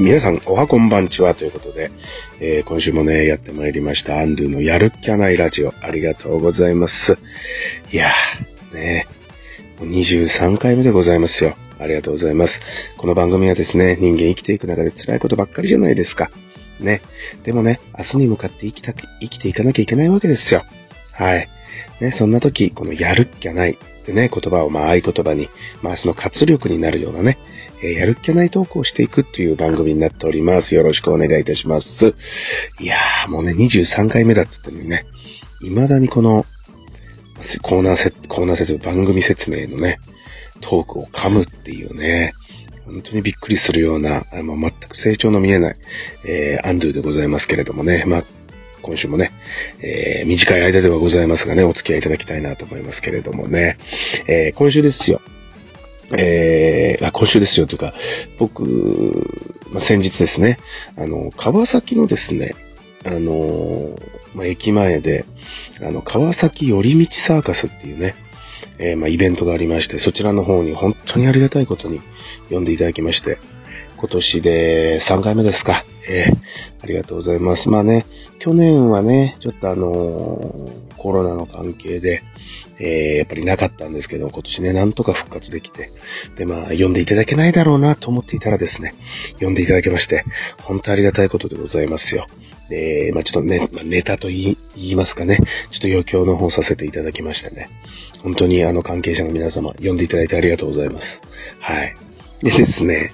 皆さん、おはこんばんちはということで、えー、今週もね、やってまいりました、アンドゥのやるっきゃないラジオ、ありがとうございます。いやー、ねもう23回目でございますよ。ありがとうございます。この番組はですね、人間生きていく中で辛いことばっかりじゃないですか。ね。でもね、明日に向かって生きた、生きていかなきゃいけないわけですよ。はい。ね、そんな時、このやるっきゃないってね、言葉をまあ合言葉に、まあその活力になるようなね、え、やるっきゃないトークをしていくという番組になっております。よろしくお願いいたします。いやー、もうね、23回目だっつってね、未だにこの、コーナーセコーナー説、番組説明のね、トークを噛むっていうね、本当にびっくりするような、あの全く成長の見えない、えー、アンドゥでございますけれどもね、まあ、今週もね、えー、短い間ではございますがね、お付き合いいただきたいなと思いますけれどもね、えー、今週ですよ。えー、あ、今週ですよというか、僕、まあ、先日ですね、あの、川崎のですね、あのまあ、駅前で、あの、川崎寄り道サーカスっていうね、えー、まあ、イベントがありまして、そちらの方に本当にありがたいことに呼んでいただきまして、今年で3回目ですか。えー、ありがとうございます。まあね、去年はね、ちょっとあのー、コロナの関係で、えー、やっぱりなかったんですけど、今年ね、なんとか復活できて、で、まあ、読んでいただけないだろうなと思っていたらですね、読んでいただけまして、本当ありがたいことでございますよ。で、まあちょっとね、ま、ネタと言いますかね、ちょっと余興の方させていただきましてね、本当にあの関係者の皆様、読んでいただいてありがとうございます。はい。でですね、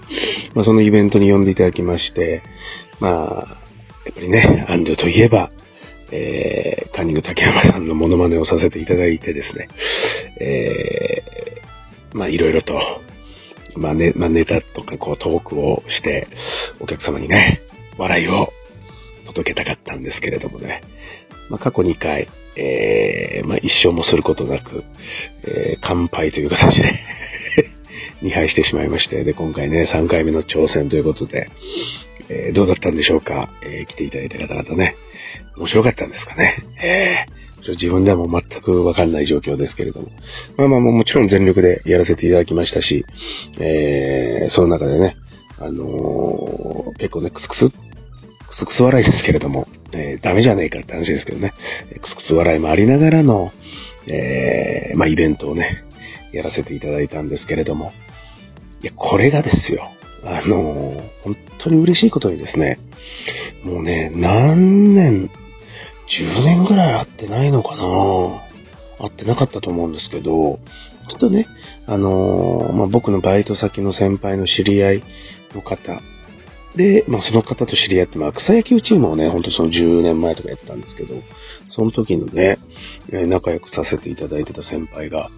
まあそのイベントに呼んでいただきまして、まあ、やっぱりね、アンドといえば、えー、カンニング竹山さんのモノマネをさせていただいてですね、えー、まあいろいろと、まあね、まあネタとかこうトークをして、お客様にね、笑いを届けたかったんですけれどもね。まあ、過去2回、えー、まあ、一生もすることなく、えー、乾杯という形で 2敗してしまいまして、で、今回ね、3回目の挑戦ということで、えー、どうだったんでしょうか、えー、来ていただいた方々ね。面白かったんですかね？えー、自分ではもう全くわかんない状況ですけれども。まあまあもちろん全力でやらせていただきましたし、えー、その中でね、あのー、結構ね、クスクス？クスクス笑いですけれども、えー、ダメじゃねえかって話ですけどね、クスクス笑いもありながらの、えー、まあ、イベントをね、やらせていただいたんですけれども、いや、これがですよ、あのー、本当に嬉しいことにですね、もうね、何年、10年ぐらい会ってないのかな。会ってなかったと思うんですけど、ちょっとね、あのー、まあ、僕のバイト先の先輩の知り合いの方。で、まあその方と知り合って、まあ草野球チームをね、ほんとその10年前とかやったんですけど、その時のね、仲良くさせていただいてた先輩が、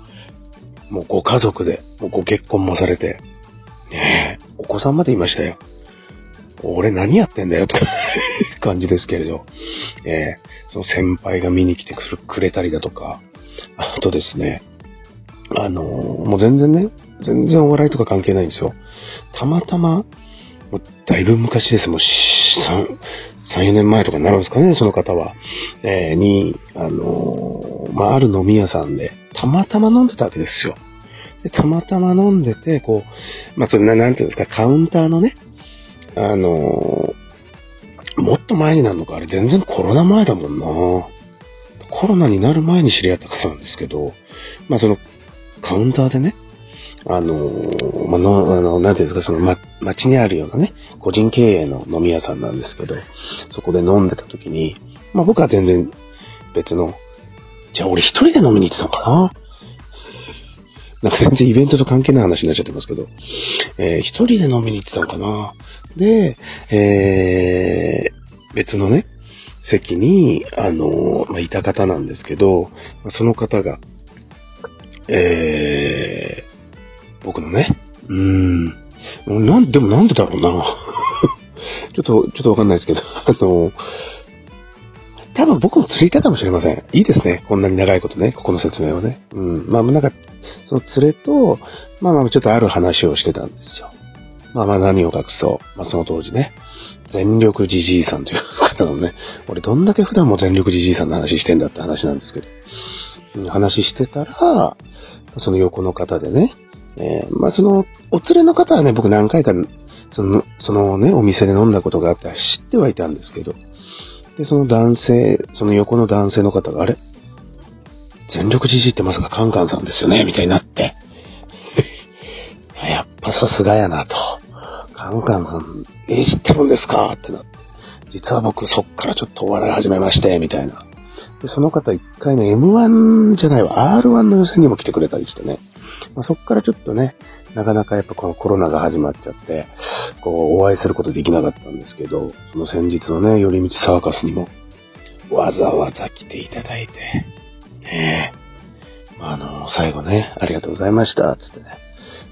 もうご家族で、もうご結婚もされて、ねえ、子さんまでいましたよ。俺何やってんだよ、と 感じですけれど、えー、その先輩が見に来てくれたりだとか、あとですね、あのー、もう全然ね、全然お笑いとか関係ないんですよ。たまたま、もうだいぶ昔です。もう3、3、4年前とかになるんですかね、その方は。えー、に、あのー、まあ、ある飲み屋さんで、たまたま飲んでたわけですよ。で、たまたま飲んでて、こう、まあ、それな、なんていうんですか、カウンターのね、あのー、もっと前になるのか、あれ全然コロナ前だもんな。コロナになる前に知り合った方なんですけど、まあ、その、カウンターでね、あのー、まあの、あの、なんていうんですか、その、ま、街にあるようなね、個人経営の飲み屋さんなんですけど、そこで飲んでた時に、まあ僕は全然別の、じゃあ俺一人で飲みに行ってたのかななんか全然イベントと関係ない話になっちゃってますけど、えー、一人で飲みに行ってたのかな。で、えー、別のね、席に、あの、まあ、いた方なんですけど、その方が、えー、僕のね、うーん、なん、でもなんでだろうな。ちょっと、ちょっとわかんないですけど、あの、多分僕も釣りたかもしれません。いいですね。こんなに長いことね、ここの説明はね。うん。まあ、なんか、その連れと、まあまあ、ちょっとある話をしてたんですよ。まあまあ、何を隠そう。まあ、その当時ね、全力じじいさんという方のね、俺どんだけ普段も全力じじいさんの話してんだって話なんですけど、話してたら、その横の方でね、えー、まあその、お連れの方はね、僕何回かその、そのね、お店で飲んだことがあって知ってはいたんですけど、で、その男性、その横の男性の方が、あれ？全力じじってまさかカンカンさんですよね？みたいになって。やっぱさすがやなと。カンカンさん、え、知ってるんですか？ってなって。実は僕そっからちょっとお笑い始めまして、みたいな。で、その方一回ね、M1 じゃないわ、R1 の予選にも来てくれたりしてね。まあ、そっからちょっとね、なかなかやっぱこのコロナが始まっちゃって、こう、お会いすることできなかったんですけど、その先日のね、寄り道サーカスにも、わざわざ来ていただいて、ねえ、まあ、あの、最後ね、ありがとうございました、つってね。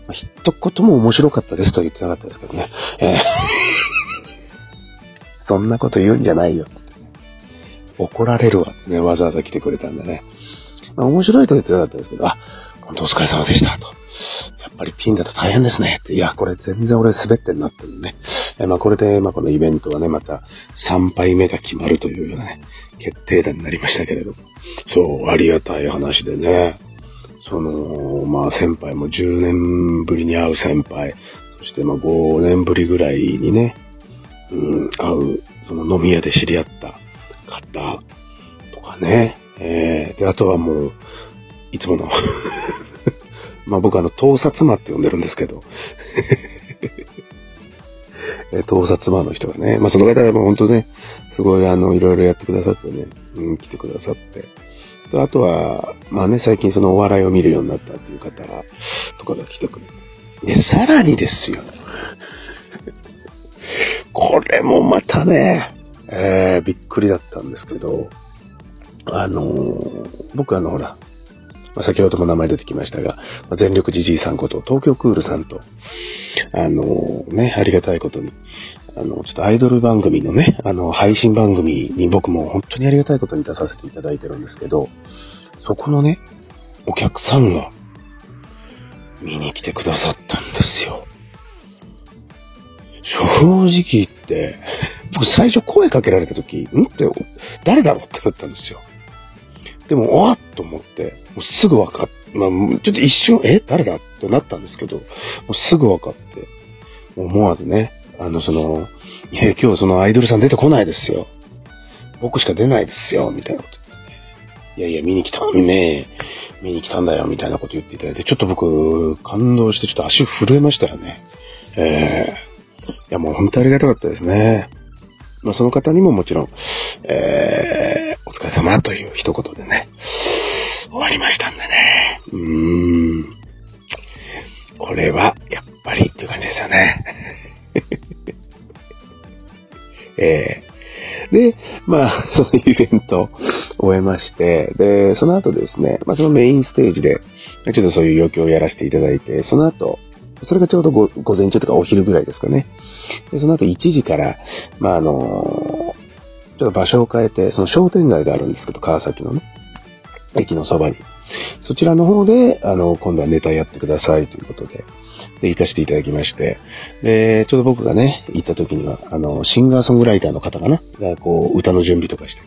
まあ、一言も面白かったですとは言ってなかったですけどね。えーそんなこと言うんじゃないよ、つって。怒られるわね、わざわざ来てくれたんでね。まあ、面白いとは言ってなかったですけど、あ、本当お疲れ様でした、と。やっぱりピンだと大変ですね。いや、これ全然俺滑ってんなってるね。えまあこれで、まあこのイベントはね、また3杯目が決まるというようなね、決定打になりましたけれども。そう、ありがたい話でね。その、まあ先輩も10年ぶりに会う先輩、そしてまあ5年ぶりぐらいにね、うん、会う、その飲み屋で知り合った方とかね。えー、で、あとはもう、いつもの まあ僕あの、盗撮魔って呼んでるんですけど え盗撮魔の人がね、まあその方はもう本当ね、すごいあの、いろいろやってくださってね、うん、来てくださって。あとは、まあね、最近そのお笑いを見るようになったっていう方とかが来てくれて。で、さらにですよ。これもまたね、えー、びっくりだったんですけど、あのー、僕あの、ほら、まあ、先ほども名前出てきましたが、まあ、全力じじいさんこと東京クールさんと、あのー、ね、ありがたいことに、あの、ちょっとアイドル番組のね、あの、配信番組に僕も本当にありがたいことに出させていただいてるんですけど、そこのね、お客さんが見に来てくださったんですよ。正直言って、僕最初声かけられた時、ん？って、誰だろうってなったんですよ。でも、あっと思って、もうすぐ分かっ、まあ、ちょっと一瞬、え？誰だ？ってなったんですけど、もうすぐ分かって、思わずね、あの、その、いや、今日そのアイドルさん出てこないですよ。僕しか出ないですよ、みたいなこと。いやいや、見に来たんね見に来たんだよ、みたいなこと言っていただいて、ちょっと僕、感動してちょっと足震えましたよね。ええー、いや、もう本当ありがたかったですね。まあ、その方にももちろん、えー、れ様という一言でね、終わりましたんでね。うーん。これは、やっぱりっていう感じですよね。ええー、で、まあ、そのイベントを終えまして、で、その後ですね、まあそのメインステージで、ちょっとそういう余興をやらせていただいて、その後、それがちょうど午前中とかお昼ぐらいですかね。で、その後1時から、まあ、あのちょっと場所を変えて、その商店街があるんですけど、川崎のね、駅のそばに。そちらの方で、あの、今度はネタやってくださいということで、で、行かせていただきまして、で、ちょうど僕がね、行った時には、あの、シンガーソングライターの方かな？が、こう、歌の準備とかして。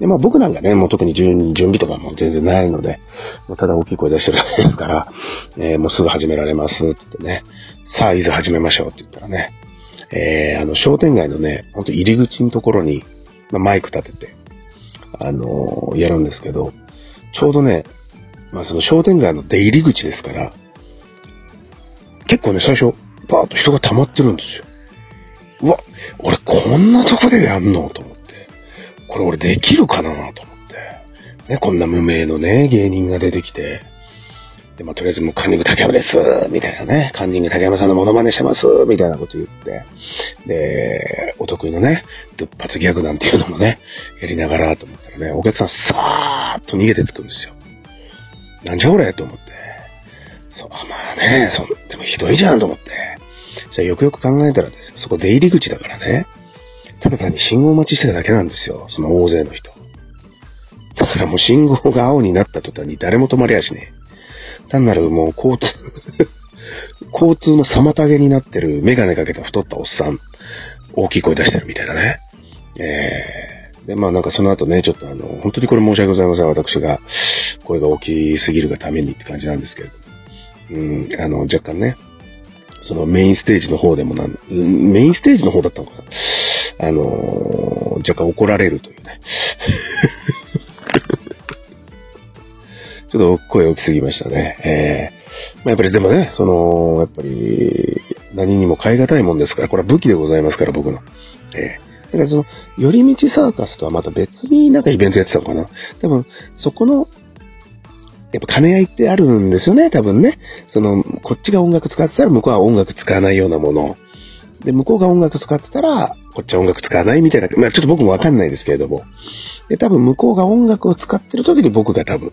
で、まあ僕なんかね、もう特に準備とかも全然ないので、もうただ大きい声出してるだけですから、えー、もうすぐ始められますってってね、さあ、いざ始めましょうって言ったらね、えー、あの、商店街のね、ほんと入り口のところに、マイク立てて、あのー、やるんですけど、ちょうどね、まあその商店街の出入り口ですから、結構ね、最初、バーっと人が溜まってるんですよ。うわ、俺こんなとこでやんの？と思って。これ俺できるかな？と思って。ね、こんな無名のね、芸人が出てきて、で、まあ、とりあえずもうカンニング竹山です、みたいなね、カンニング竹山さんのモノマネしてます、みたいなこと言って、で、お得意のね、ドゥッパツギャグなんていうのもね、やりながらと思ったらね、お客さんさーっと逃げてつくんですよ。なんじゃこれと思って。そう、まあね、そでもひどいじゃんと思って。じゃあよくよく考えたらですよ、そこ出入り口だからね、ただ単に信号待ちしてただけなんですよ。その大勢の人。だからもう信号が青になった途端に誰も止まりやしね単なるもう交通 交通の妨げになってるメガネかけた太ったおっさん、大きい声出してるみたいなね。えー、で、まあなんかその後ね、ちょっとあの、本当にこれ申し訳ございません。私が声が大きすぎるがためにって感じなんですけれど。うん、あの、若干ね、そのメインステージの方でもなん、メインステージの方だったのかなあの、若干怒られるというね。ちょっと声大きすぎましたね。えー、まあ、やっぱりでもね、その、やっぱり、何にも変え難いもんですから、これは武器でございますから、僕の。えー、だからその、寄り道サーカスとはまた別になんかイベントやってたのかな。多分、そこの、やっぱ兼ね合いってあるんですよね、多分ね。その、こっちが音楽使ってたら向こうは音楽使わないようなもの。で、向こうが音楽使ってたら、こっちは音楽使わないみたいな、まあちょっと僕もわかんないですけれども。で、多分向こうが音楽を使ってる時に僕が多分、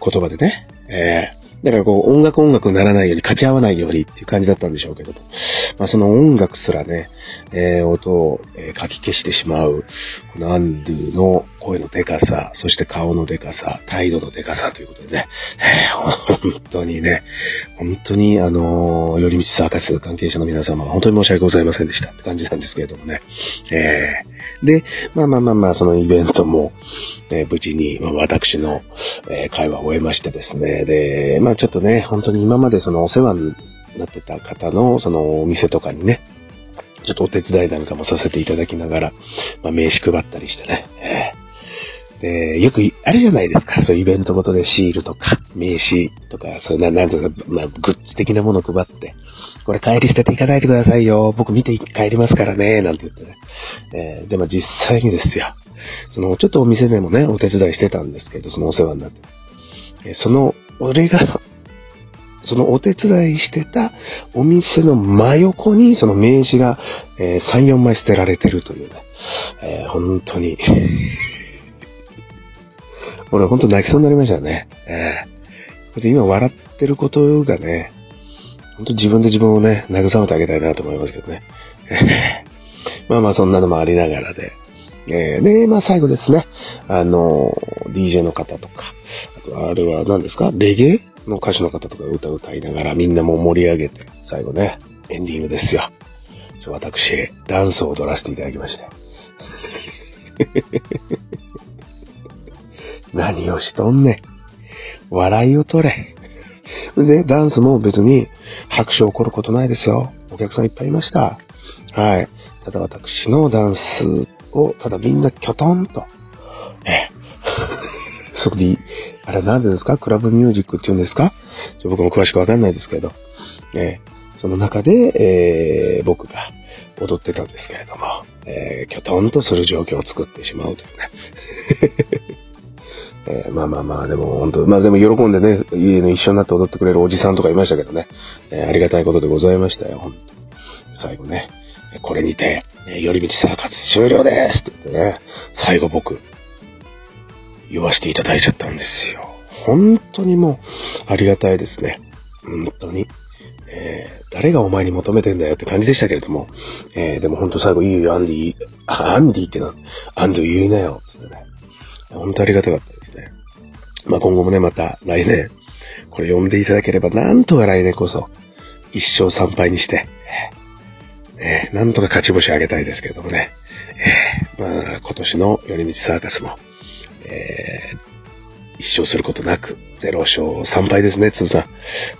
言葉でね、えー、だからこう音楽音楽にならないように、勝ち合わないようにっていう感じだったんでしょうけども。まあその音楽すらね、えー、音を、えー、書き消してしまう、このアンドゥの声のデカさ、そして顔のデカさ、態度のデカさということでね、えー、本当にね、本当にあのー、寄り道サーカス関係者の皆様、本当に申し訳ございませんでしたって感じなんですけれどもね。えー、で、まあまあまあまあ、そのイベントも、えー、無事に、まあ、私の、え、会話を終えましてですね、で、まあちょっとね、本当に今までそのお世話になってた方のそのお店とかにね、ちょっとお手伝いなんかもさせていただきながら、まあ、名刺配ったりしてね。えー、で、よく、あれじゃないですか、そうイベントごとでシールとか、名刺とか、そういうな、なんというか、まあ、グッズ的なものを配って、これ帰り捨てていかないでくださいよ。僕見て帰りますからね、なんて言ってね。えー、でも実際にですよ。その、ちょっとお店でもね、お手伝いしてたんですけど、そのお世話になって。え、その、俺が そのお手伝いしてたお店の真横にその名刺が、え、3、4枚捨てられてるというね、えー、本当に 俺本当泣きそうになりましたね。ええー、で今笑ってることがね、本当自分で自分をね、慰めてあげたいなと思いますけどね。まあまあそんなのもありながらで。えー、で、まあ最後ですね。あの、DJ の方とか、あとあれは何ですか？レゲエの歌手の方とか歌歌いながらみんなも盛り上げて、最後ね、エンディングですよ。ちょ、私、ダンスを踊らせていただきまして。何をしとんねん。笑いを取れ。で、ダンスも別に拍手を起こることないですよ。お客さんいっぱいいました。はい。ただ私のダンスを、ただみんなキョトンと、え、そこで、あれなんでですか？クラブミュージックって言うんですか？ちょ僕も詳しくわかんないですけど、えー、その中で、えー、僕が踊ってたんですけれども、えー、きょとんとする状況を作ってしまうというね。えー、まあまあまあ、でも本当、まあでも喜んでね、家の一緒になって踊ってくれるおじさんとかいましたけどね、えー、ありがたいことでございましたよ、本当最後ね、これにて、え寄り道生活終了ですって言ってね、最後僕、言わせていただいちゃったんですよ。本当にもう、ありがたいですね。本当に。えー、誰がお前に求めてんだよって感じでしたけれども、えー、でも本当最後いいよ、アンディ、アンディってな、アンド言いなよ、つってね。本当ありがたかった。まあ今後もね、また来年、これ読んでいただければ、なんとか来年こそ、一生参拝にして、え、なんとか勝ち星あげたいですけどもね。えー、まあ今年の寄り道サーカスも、えー、一生することなく、0勝3敗ですね、つぶさん。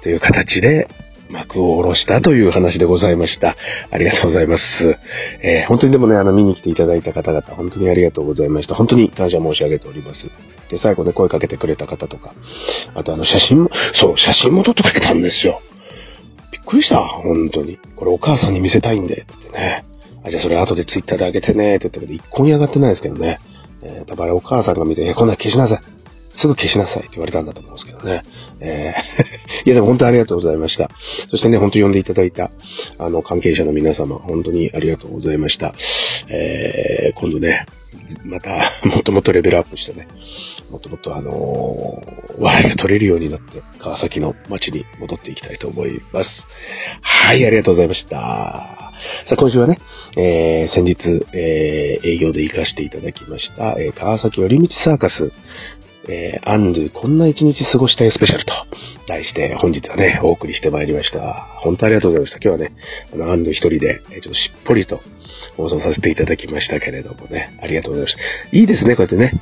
という形で、幕を下ろしたという話でございました。ありがとうございます。えー、本当にでもね、あの、見に来ていただいた方々、本当にありがとうございました。本当に感謝申し上げております。で、最後ね、声かけてくれた方とか、あとあの、写真も、そう、写真も撮ってくれたんですよ。びっくりした、本当に。これお母さんに見せたいんで、ってね。あ、じゃあそれ後でツイッターで上げてね、って言ったけど、一向に上がってないですけどね。えー、多分あれお母さんが見て、え、こんな消しなさい。すぐ消しなさいって言われたんだと思うんですけどね。えー、いやでも本当にありがとうございました。そしてね、本当に呼んでいただいた、あの、関係者の皆様、本当にありがとうございました。えー、今度ね、また、もっともっとレベルアップしてね、もっともっとあのー、笑いが取れるようになって、川崎の街に戻っていきたいと思います。はい、ありがとうございました。さあ、今週はね、えー、先日、えー、営業で行かせていただきました、えー、川崎寄り道サーカス、えー、アンドゥ、こんな一日過ごしたいスペシャルと題して本日はね、お送りしてまいりました。本当ありがとうございました。今日はね、あの、アンドゥ一人で、えー、ちょっとしっぽりと放送させていただきましたけれどもね、ありがとうございました。いいですね、こうやってね。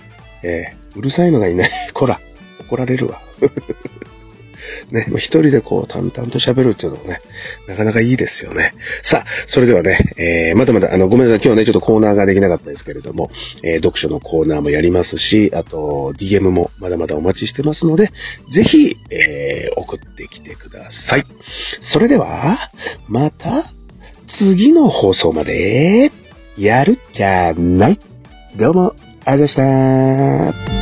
えー、うるさいのがいない。こら、怒られるわ。ね、一人でこう淡々と喋るっていうのもね、なかなかいいですよね。さあ、それではね、えー、まだまだ、あの、ごめんなさい、今日はね、ちょっとコーナーができなかったですけれども、えー、読書のコーナーもやりますし、あと、DM もまだまだお待ちしてますので、ぜひ、えー、送ってきてください。それでは、また、次の放送まで、やるっきゃない。どうも、ありがとうございました。